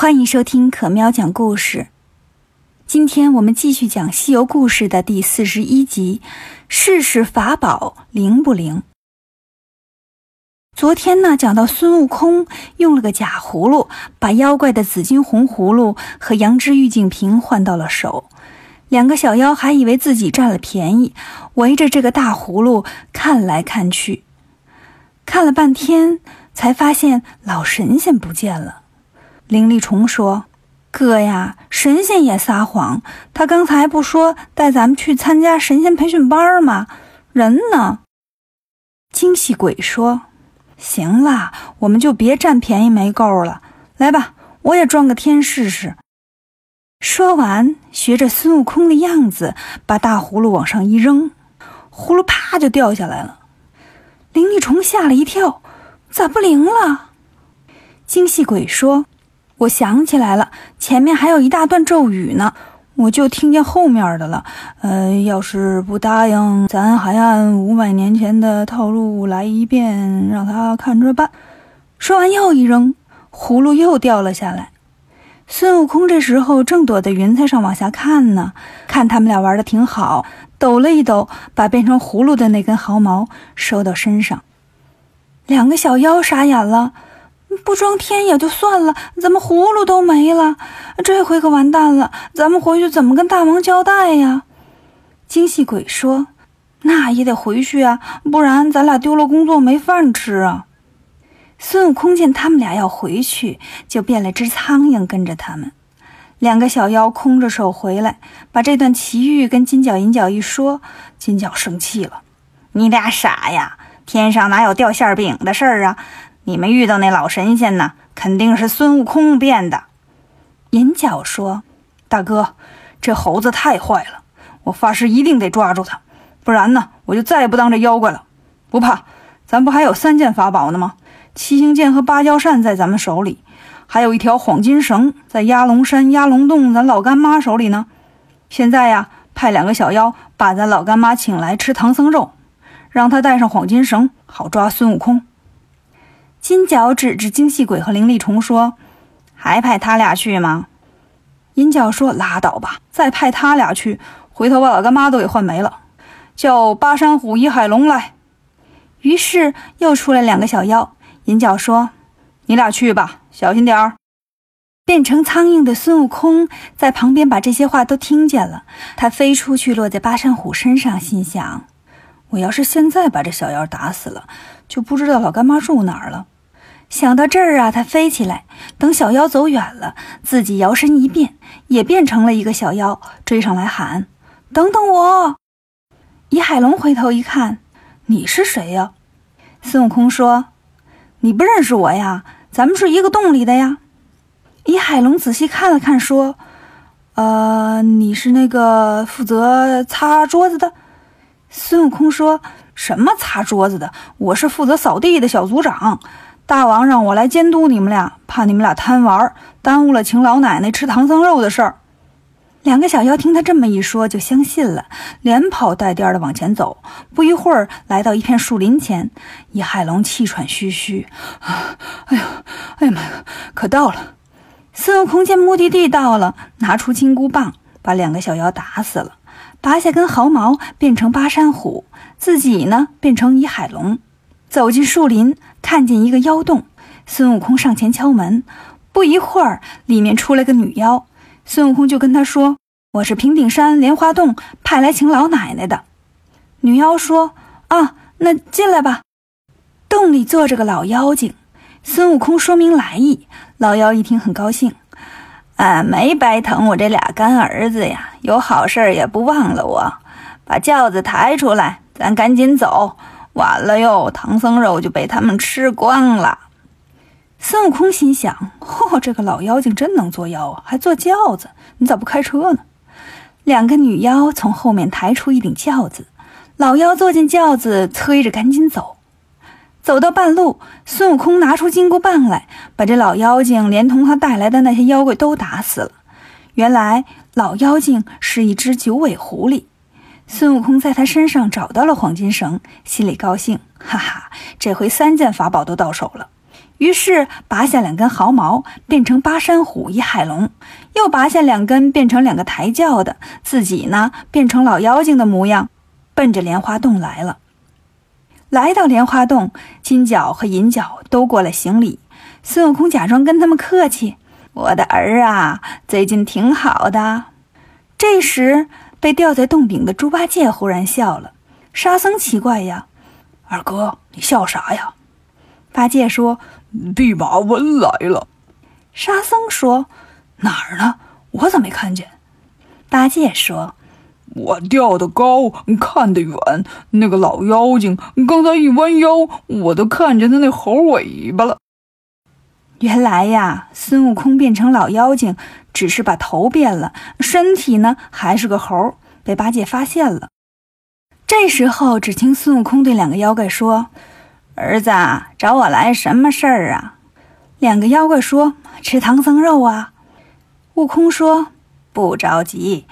欢迎收听可喵讲故事。今天我们继续讲《西游故事》的第四十一集：试试法宝灵不灵？昨天呢，讲到孙悟空用了个假葫芦，把妖怪的紫金红葫芦和羊脂玉净瓶换到了手。两个小妖还以为自己占了便宜，围着这个大葫芦看来看去，看了半天，才发现老神仙不见了。林立虫说：“哥呀，神仙也撒谎，他刚才不说带咱们去参加神仙培训班吗？人呢？”精细鬼说。行啦，我们就别占便宜没够了。来吧，我也装个天试试。说完，学着孙悟空的样子，把大葫芦往上一扔，葫芦啪就掉下来了。灵力虫吓了一跳，咋不灵了？精细鬼说：“我想起来了，前面还有一大段咒语呢。”我就听见后面的了，呃，要是不答应，咱还按五百年前的套路来一遍，让他看着办。说完又一扔，葫芦又掉了下来。孙悟空这时候正躲在云彩上往下看呢，看他们俩玩的挺好，抖了一抖，把变成葫芦的那根毫毛收到身上。两个小妖傻眼了。不装天也就算了，怎么葫芦都没了？这回可完蛋了！咱们回去怎么跟大王交代呀？精细鬼说：“那也得回去啊，不然咱俩丢了工作没饭吃啊。”孙悟空见他们俩要回去，就变了只苍蝇跟着他们。两个小妖空着手回来，把这段奇遇跟金角银角一说，金角生气了：“你俩傻呀？天上哪有掉馅饼的事儿啊？”你们遇到那老神仙呢，肯定是孙悟空变的。银角说：“大哥，这猴子太坏了，我发誓一定得抓住他，不然呢，我就再也不当这妖怪了。不怕，咱不还有三件法宝呢吗？七星剑和芭蕉扇在咱们手里，还有一条黄金绳在压龙山压龙洞咱老干妈手里呢。现在呀，派两个小妖把咱老干妈请来吃唐僧肉，让他带上黄金绳，好抓孙悟空。”金角指着精细鬼和灵力虫说：“还派他俩去吗？”银角说：“拉倒吧，再派他俩去，回头把老干妈都给换没了。”叫巴山虎、一海龙来。于是又出来两个小妖。银角说：“你俩去吧，小心点儿。”变成苍蝇的孙悟空在旁边把这些话都听见了，他飞出去，落在巴山虎身上，心想：“我要是现在把这小妖打死了。”就不知道老干妈住哪儿了。想到这儿啊，他飞起来，等小妖走远了，自己摇身一变，也变成了一个小妖，追上来喊：“等等我！”一海龙回头一看：“你是谁呀？”孙悟空说：“你不认识我呀？咱们是一个洞里的呀。”一海龙仔细看了看，说：“呃，你是那个负责擦桌子的。”孙悟空说。什么擦桌子的？我是负责扫地的小组长。大王让我来监督你们俩，怕你们俩贪玩，耽误了请老奶奶吃唐僧肉的事儿。两个小妖听他这么一说，就相信了，连跑带颠的往前走。不一会儿，来到一片树林前，一海龙气喘吁吁：“啊，哎呀，哎呀妈呀，可到了！”孙悟空见目的地到了，拿出金箍棒，把两个小妖打死了。拔下根毫毛，变成巴山虎，自己呢变成一海龙，走进树林，看见一个妖洞。孙悟空上前敲门，不一会儿，里面出来个女妖。孙悟空就跟她说：“我是平顶山莲花洞派来请老奶奶的。”女妖说：“啊，那进来吧。”洞里坐着个老妖精。孙悟空说明来意，老妖一听很高兴。啊，没白疼我这俩干儿子呀！有好事也不忘了我，把轿子抬出来，咱赶紧走。晚了哟，唐僧肉就被他们吃光了。孙悟空心想：嚯，这个老妖精真能作妖啊，还坐轿子！你咋不开车呢？两个女妖从后面抬出一顶轿子，老妖坐进轿子，催着赶紧走。走到半路，孙悟空拿出金箍棒来，把这老妖精连同他带来的那些妖怪都打死了。原来老妖精是一只九尾狐狸。孙悟空在他身上找到了黄金绳，心里高兴，哈哈，这回三件法宝都到手了。于是拔下两根毫毛，变成八山虎、一海龙；又拔下两根，变成两个抬轿的。自己呢，变成老妖精的模样，奔着莲花洞来了。来到莲花洞，金角和银角都过来行礼。孙悟空假装跟他们客气：“我的儿啊，最近挺好的。”这时，被吊在洞顶的猪八戒忽然笑了。沙僧奇怪呀：“二哥，你笑啥呀？”八戒说。弼马温来了，沙僧说：“哪儿呢？我怎么没看见？”八戒说：“我吊得高，看得远。那个老妖精刚才一弯腰，我都看见他那猴尾巴了。”原来呀，孙悟空变成老妖精，只是把头变了，身体呢还是个猴，被八戒发现了。这时候，只听孙悟空对两个妖怪说。儿子找我来什么事儿啊？两个妖怪说：“吃唐僧肉啊。”悟空说：“不着急，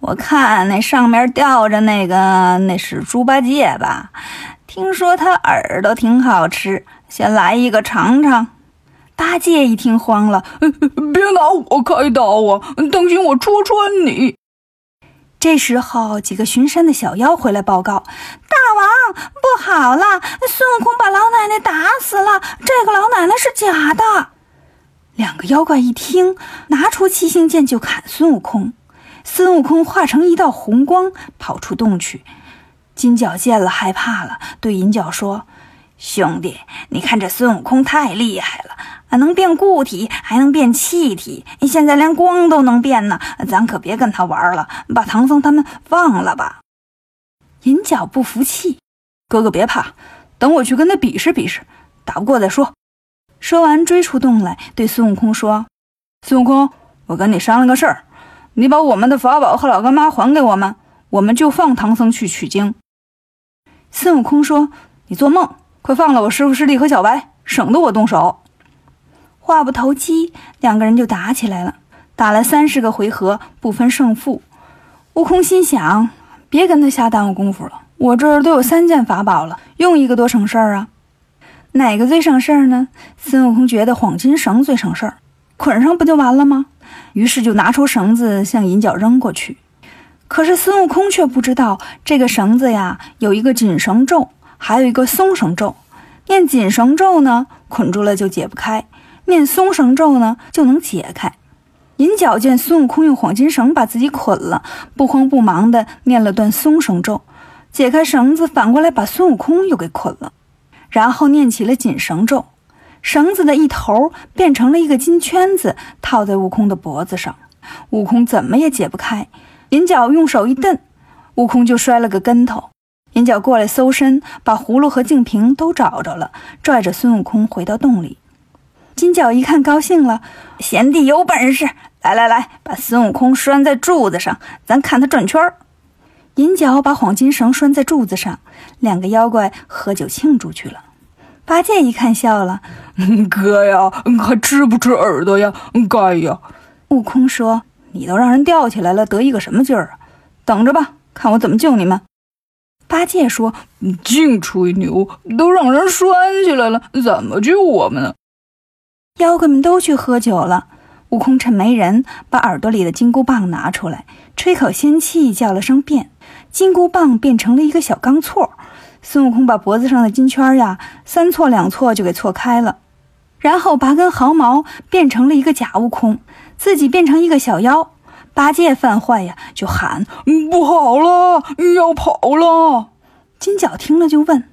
我看那上面吊着那个，那是猪八戒吧？听说他耳朵挺好吃，先来一个尝尝。”八戒一听慌了：“别拿我开刀啊！当心我戳穿你。”这时候，几个巡山的小妖回来报告：“大王，不好了！孙悟空把老奶奶打死了。这个老奶奶是假的。”两个妖怪一听，拿出七星剑就砍孙悟空。孙悟空化成一道红光，跑出洞去。金角见了，害怕了，对银角说：“兄弟，你看这孙悟空太厉害了。”啊，能变固体，还能变气体，现在连光都能变呢！咱可别跟他玩了，把唐僧他们放了吧。银角不服气，哥哥别怕，等我去跟他比试比试，打不过再说。说完，追出洞来，对孙悟空说：“孙悟空，我跟你商量个事儿，你把我们的法宝和老干妈还给我们，我们就放唐僧去取经。”孙悟空说：“你做梦！快放了我师傅师弟和小白，省得我动手。”话不投机，两个人就打起来了，打了三十个回合，不分胜负。悟空心想：别跟他瞎耽误功夫了，我这儿都有三件法宝了，用一个多省事儿啊。哪个最省事儿呢？孙悟空觉得黄金绳最省事儿，捆上不就完了吗？于是就拿出绳子向银角扔过去。可是孙悟空却不知道，这个绳子呀，有一个紧绳咒，还有一个松绳咒。念紧绳咒呢，捆住了就解不开。念松绳咒呢，就能解开。银角见孙悟空用黄金绳把自己捆了，不慌不忙地念了段松绳咒，解开绳子，反过来把孙悟空又给捆了。然后念起了紧绳咒，绳子的一头变成了一个金圈子，套在悟空的脖子上。悟空怎么也解不开。银角用手一蹬，悟空就摔了个跟头。银角过来搜身，把葫芦和净瓶都找着了，拽着孙悟空回到洞里。金角一看，高兴了：“贤弟有本事！来来来，把孙悟空拴在柱子上，咱看他转圈儿。”银角把黄金绳拴在柱子上，两个妖怪喝酒庆祝去了。八戒一看，笑了：“哥呀，还吃不吃耳朵呀？该呀！”悟空说：“你都让人吊起来了，得意个什么劲儿啊？等着吧，看我怎么救你们。”八戒说：“净吹牛，都让人拴起来了，怎么救我们呢？”妖怪们都去喝酒了。悟空趁没人，把耳朵里的金箍棒拿出来，吹口仙气，叫了声变，金箍棒变成了一个小钢锉。孙悟空把脖子上的金圈呀，三错两错就给错开了。然后拔根毫毛，变成了一个假悟空，自己变成一个小妖。八戒犯坏呀，就喊：“不好了，要跑了！”金角听了就问：“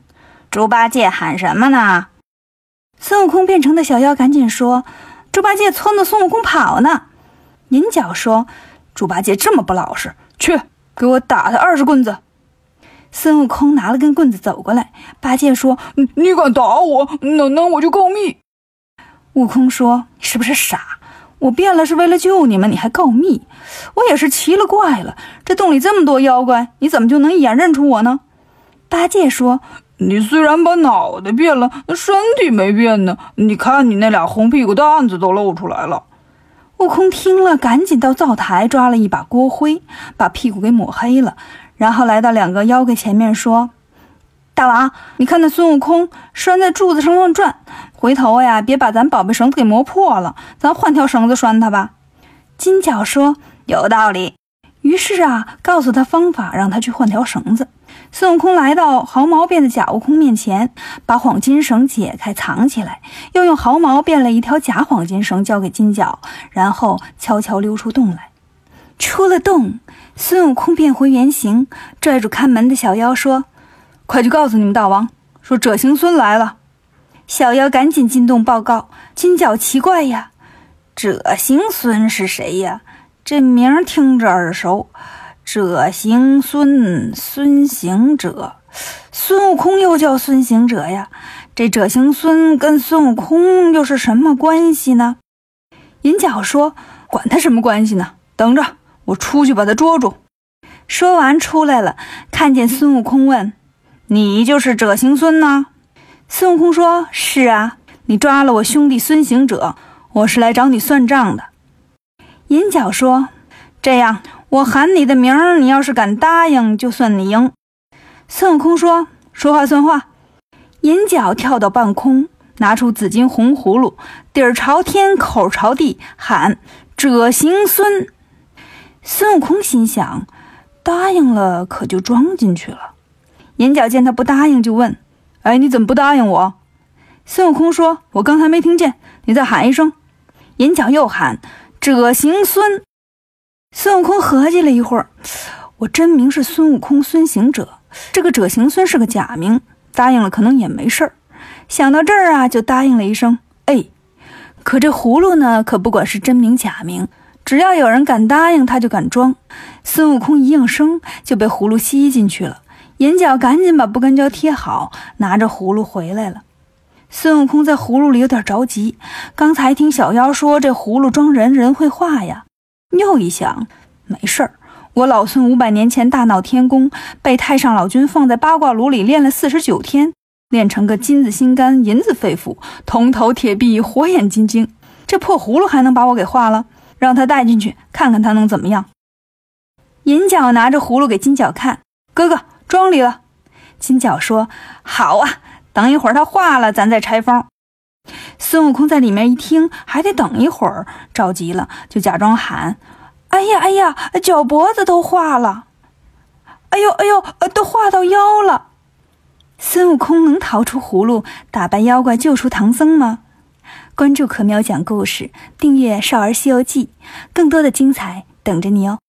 猪八戒喊什么呢？”孙悟空变成的小妖赶紧说：“猪八戒撺掇孙悟空跑呢。”银角说：“猪八戒这么不老实，去给我打他二十棍子。”孙悟空拿了根棍子走过来，八戒说：“你敢打我，那那我就告密。”悟空说：“你是不是傻？我变了是为了救你们，你还告密？我也是奇了怪了，这洞里这么多妖怪，你怎么就能一眼认出我呢？”八戒说。你虽然把脑袋变了，那身体没变呢。你看，你那俩红屁股蛋子都露出来了。悟空听了，赶紧到灶台抓了一把锅灰，把屁股给抹黑了，然后来到两个妖怪前面说：“大王，你看那孙悟空拴在柱子上乱转，回头呀，别把咱宝贝绳子给磨破了，咱换条绳子拴他吧。金角说：“有道理。”于是啊，告诉他方法，让他去换条绳子。孙悟空来到毫毛变的假悟空面前，把黄金绳解开藏起来，又用毫毛变了一条假黄金绳交给金角，然后悄悄溜出洞来。出了洞，孙悟空变回原形，拽住看门的小妖说：“快去告诉你们大王，说者行孙来了。”小妖赶紧进洞报告。金角奇怪呀，者行孙是谁呀？这名听着耳熟，者行孙，孙行者，孙悟空又叫孙行者呀。这者行孙跟孙悟空又是什么关系呢？银角说：“管他什么关系呢？等着，我出去把他捉住。”说完出来了，看见孙悟空问：“你就是者行孙呢？”孙悟空说：“是啊，你抓了我兄弟孙行者，我是来找你算账的。”银角说：“这样，我喊你的名儿，你要是敢答应，就算你赢。”孙悟空说：“说话算话。”银角跳到半空，拿出紫金红葫芦，底儿朝天，口朝地，喊：“者行孙。”孙悟空心想：“答应了，可就装进去了。”银角见他不答应，就问：“哎，你怎么不答应我？”孙悟空说：“我刚才没听见，你再喊一声。”银角又喊。者行孙，孙悟空合计了一会儿，我真名是孙悟空，孙行者，这个者行孙是个假名，答应了可能也没事儿。想到这儿啊，就答应了一声，哎。可这葫芦呢，可不管是真名假名，只要有人敢答应，他就敢装。孙悟空一应声，就被葫芦吸进去了。银角赶紧把不干胶贴好，拿着葫芦回来了。孙悟空在葫芦里有点着急，刚才听小妖说这葫芦装人，人会化呀。又一想，没事儿，我老孙五百年前大闹天宫，被太上老君放在八卦炉里炼了四十九天，炼成个金子心肝、银子肺腑、铜头铁臂、火眼金睛，这破葫芦还能把我给化了？让他带进去看看他能怎么样。银角拿着葫芦给金角看，哥哥装里了。金角说：“好啊。”等一会儿他化了，咱再拆封。孙悟空在里面一听，还得等一会儿，着急了，就假装喊：“哎呀哎呀，脚脖子都化了！哎呦哎呦，都化到腰了！”孙悟空能逃出葫芦，打败妖怪，救出唐僧吗？关注可喵讲故事，订阅《少儿西游记》，更多的精彩等着你哦。